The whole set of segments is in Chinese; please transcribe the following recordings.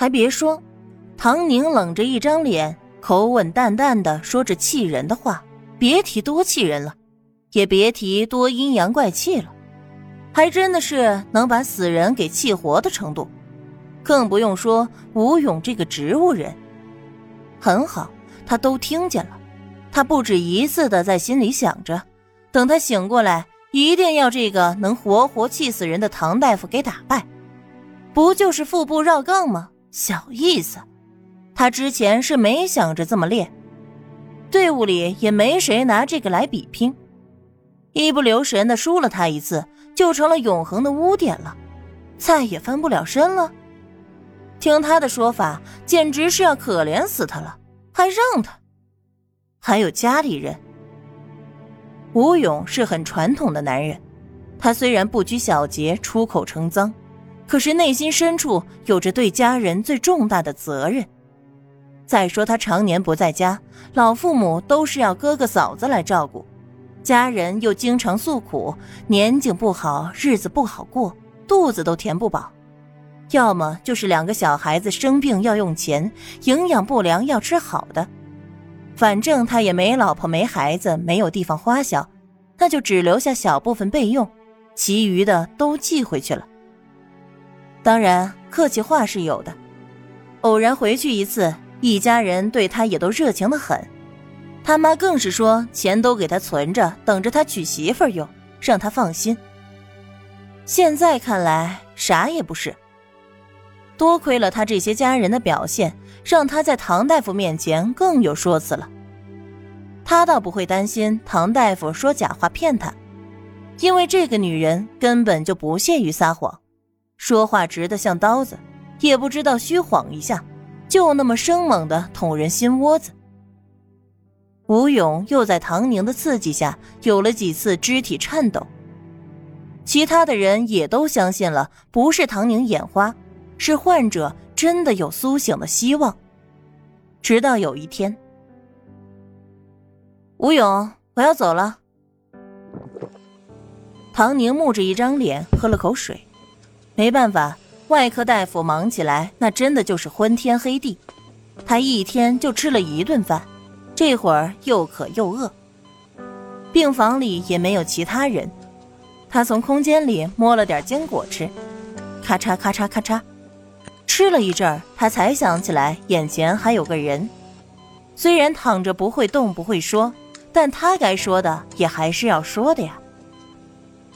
还别说，唐宁冷着一张脸，口吻淡淡的说着气人的话，别提多气人了，也别提多阴阳怪气了，还真的是能把死人给气活的程度。更不用说吴勇这个植物人。很好，他都听见了，他不止一次的在心里想着，等他醒过来，一定要这个能活活气死人的唐大夫给打败。不就是腹部绕杠吗？小意思，他之前是没想着这么练，队伍里也没谁拿这个来比拼，一不留神的输了他一次，就成了永恒的污点了，再也翻不了身了。听他的说法，简直是要可怜死他了，还让他，还有家里人。吴勇是很传统的男人，他虽然不拘小节，出口成脏。可是内心深处有着对家人最重大的责任。再说他常年不在家，老父母都是要哥哥嫂子来照顾，家人又经常诉苦，年景不好，日子不好过，肚子都填不饱。要么就是两个小孩子生病要用钱，营养不良要吃好的。反正他也没老婆没孩子，没有地方花销，那就只留下小部分备用，其余的都寄回去了。当然，客气话是有的。偶然回去一次，一家人对他也都热情的很。他妈更是说，钱都给他存着，等着他娶媳妇用，让他放心。现在看来，啥也不是。多亏了他这些家人的表现，让他在唐大夫面前更有说辞了。他倒不会担心唐大夫说假话骗他，因为这个女人根本就不屑于撒谎。说话直的像刀子，也不知道虚晃一下，就那么生猛的捅人心窝子。吴勇又在唐宁的刺激下有了几次肢体颤抖，其他的人也都相信了，不是唐宁眼花，是患者真的有苏醒的希望。直到有一天，吴勇，我要走了。唐宁木着一张脸，喝了口水。没办法，外科大夫忙起来，那真的就是昏天黑地。他一天就吃了一顿饭，这会儿又渴又饿。病房里也没有其他人，他从空间里摸了点坚果吃，咔嚓咔嚓咔嚓，吃了一阵儿，他才想起来眼前还有个人。虽然躺着不会动不会说，但他该说的也还是要说的呀。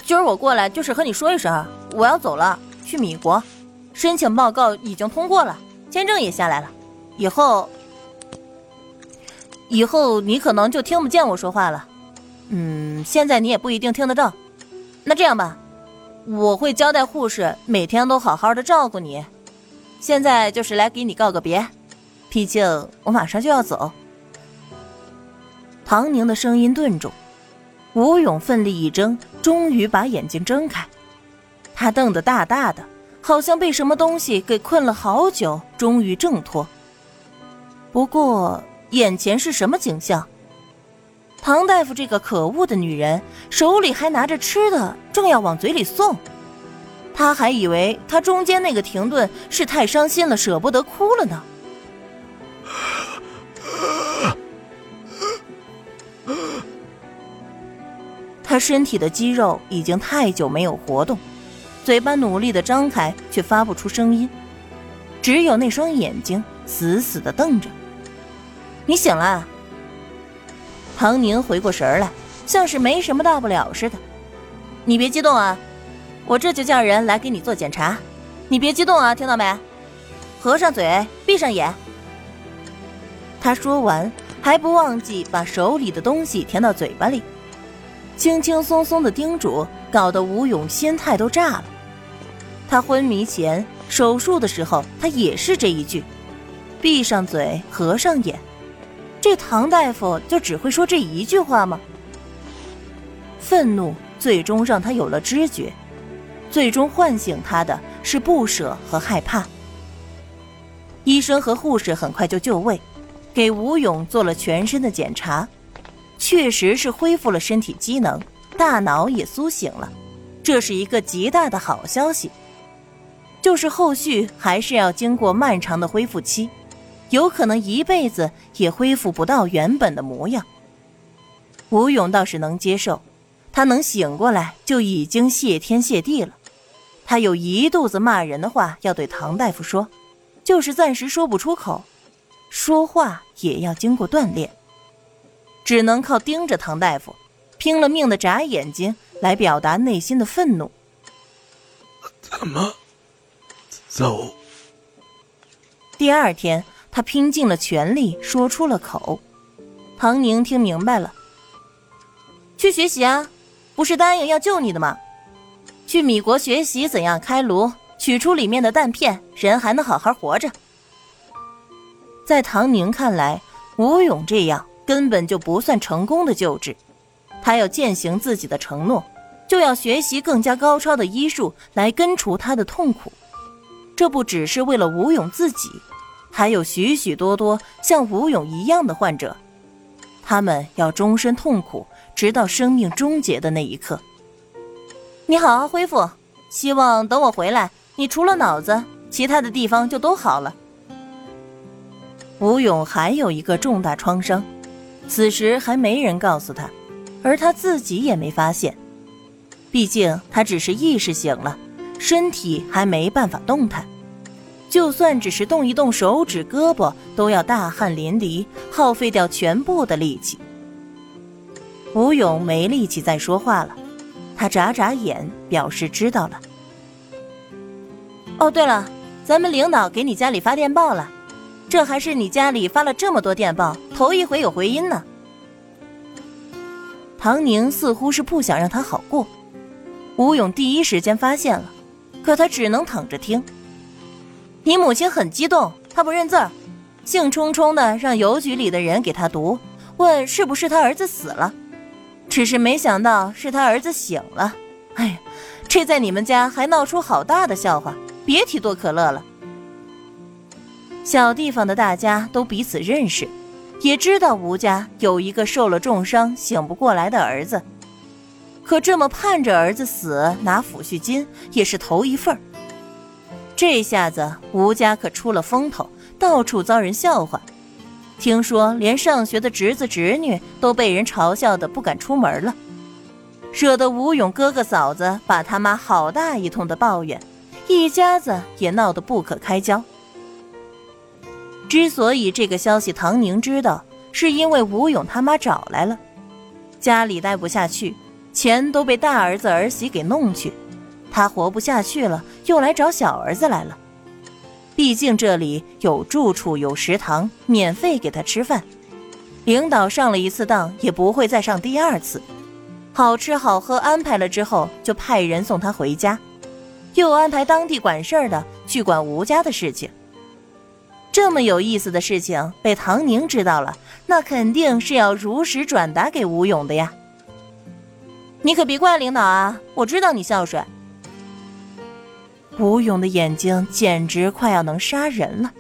今儿我过来就是和你说一声，我要走了。去米国，申请报告已经通过了，签证也下来了。以后，以后你可能就听不见我说话了。嗯，现在你也不一定听得到。那这样吧，我会交代护士每天都好好的照顾你。现在就是来给你告个别，毕竟我马上就要走。唐宁的声音顿住，吴勇奋力一睁，终于把眼睛睁开。他瞪得大大的，好像被什么东西给困了好久，终于挣脱。不过，眼前是什么景象？唐大夫这个可恶的女人手里还拿着吃的，正要往嘴里送。他还以为他中间那个停顿是太伤心了，舍不得哭了呢。他身体的肌肉已经太久没有活动。嘴巴努力的张开，却发不出声音，只有那双眼睛死死的瞪着。你醒了？唐宁回过神来，像是没什么大不了似的。你别激动啊，我这就叫人来给你做检查。你别激动啊，听到没？合上嘴，闭上眼。他说完，还不忘记把手里的东西填到嘴巴里，轻轻松松的叮嘱，搞得吴勇心态都炸了。他昏迷前手术的时候，他也是这一句：“闭上嘴，合上眼。”这唐大夫就只会说这一句话吗？愤怒最终让他有了知觉，最终唤醒他的是不舍和害怕。医生和护士很快就就位，给吴勇做了全身的检查，确实是恢复了身体机能，大脑也苏醒了，这是一个极大的好消息。就是后续还是要经过漫长的恢复期，有可能一辈子也恢复不到原本的模样。吴勇倒是能接受，他能醒过来就已经谢天谢地了。他有一肚子骂人的话要对唐大夫说，就是暂时说不出口，说话也要经过锻炼，只能靠盯着唐大夫，拼了命的眨眼睛来表达内心的愤怒。怎么走？第二天，他拼尽了全力说出了口。唐宁听明白了，去学习啊，不是答应要救你的吗？去米国学习怎样开颅，取出里面的弹片，人还能好好活着。在唐宁看来，吴勇这样根本就不算成功的救治，他要践行自己的承诺，就要学习更加高超的医术来根除他的痛苦。这不只是为了吴勇自己，还有许许多多像吴勇一样的患者，他们要终身痛苦，直到生命终结的那一刻。你好好恢复，希望等我回来，你除了脑子，其他的地方就都好了。吴勇还有一个重大创伤，此时还没人告诉他，而他自己也没发现。毕竟他只是意识醒了，身体还没办法动弹，就算只是动一动手指、胳膊，都要大汗淋漓，耗费掉全部的力气。吴勇没力气再说话了。他眨眨眼，表示知道了。哦，对了，咱们领导给你家里发电报了，这还是你家里发了这么多电报头一回有回音呢。唐宁似乎是不想让他好过，吴勇第一时间发现了，可他只能躺着听。你母亲很激动，她不认字儿，兴冲冲的让邮局里的人给他读，问是不是他儿子死了。只是没想到是他儿子醒了，哎呀，这在你们家还闹出好大的笑话，别提多可乐了。小地方的大家都彼此认识，也知道吴家有一个受了重伤醒不过来的儿子，可这么盼着儿子死拿抚恤金也是头一份儿。这下子吴家可出了风头，到处遭人笑话。听说连上学的侄子侄女都被人嘲笑的不敢出门了，惹得吴勇哥哥嫂子把他妈好大一通的抱怨，一家子也闹得不可开交。之所以这个消息唐宁知道，是因为吴勇他妈找来了，家里待不下去，钱都被大儿子儿媳给弄去，他活不下去了，又来找小儿子来了。毕竟这里有住处，有食堂，免费给他吃饭。领导上了一次当，也不会再上第二次。好吃好喝安排了之后，就派人送他回家，又安排当地管事儿的去管吴家的事情。这么有意思的事情被唐宁知道了，那肯定是要如实转达给吴勇的呀。你可别怪领导啊，我知道你孝顺。吴勇的眼睛简直快要能杀人了。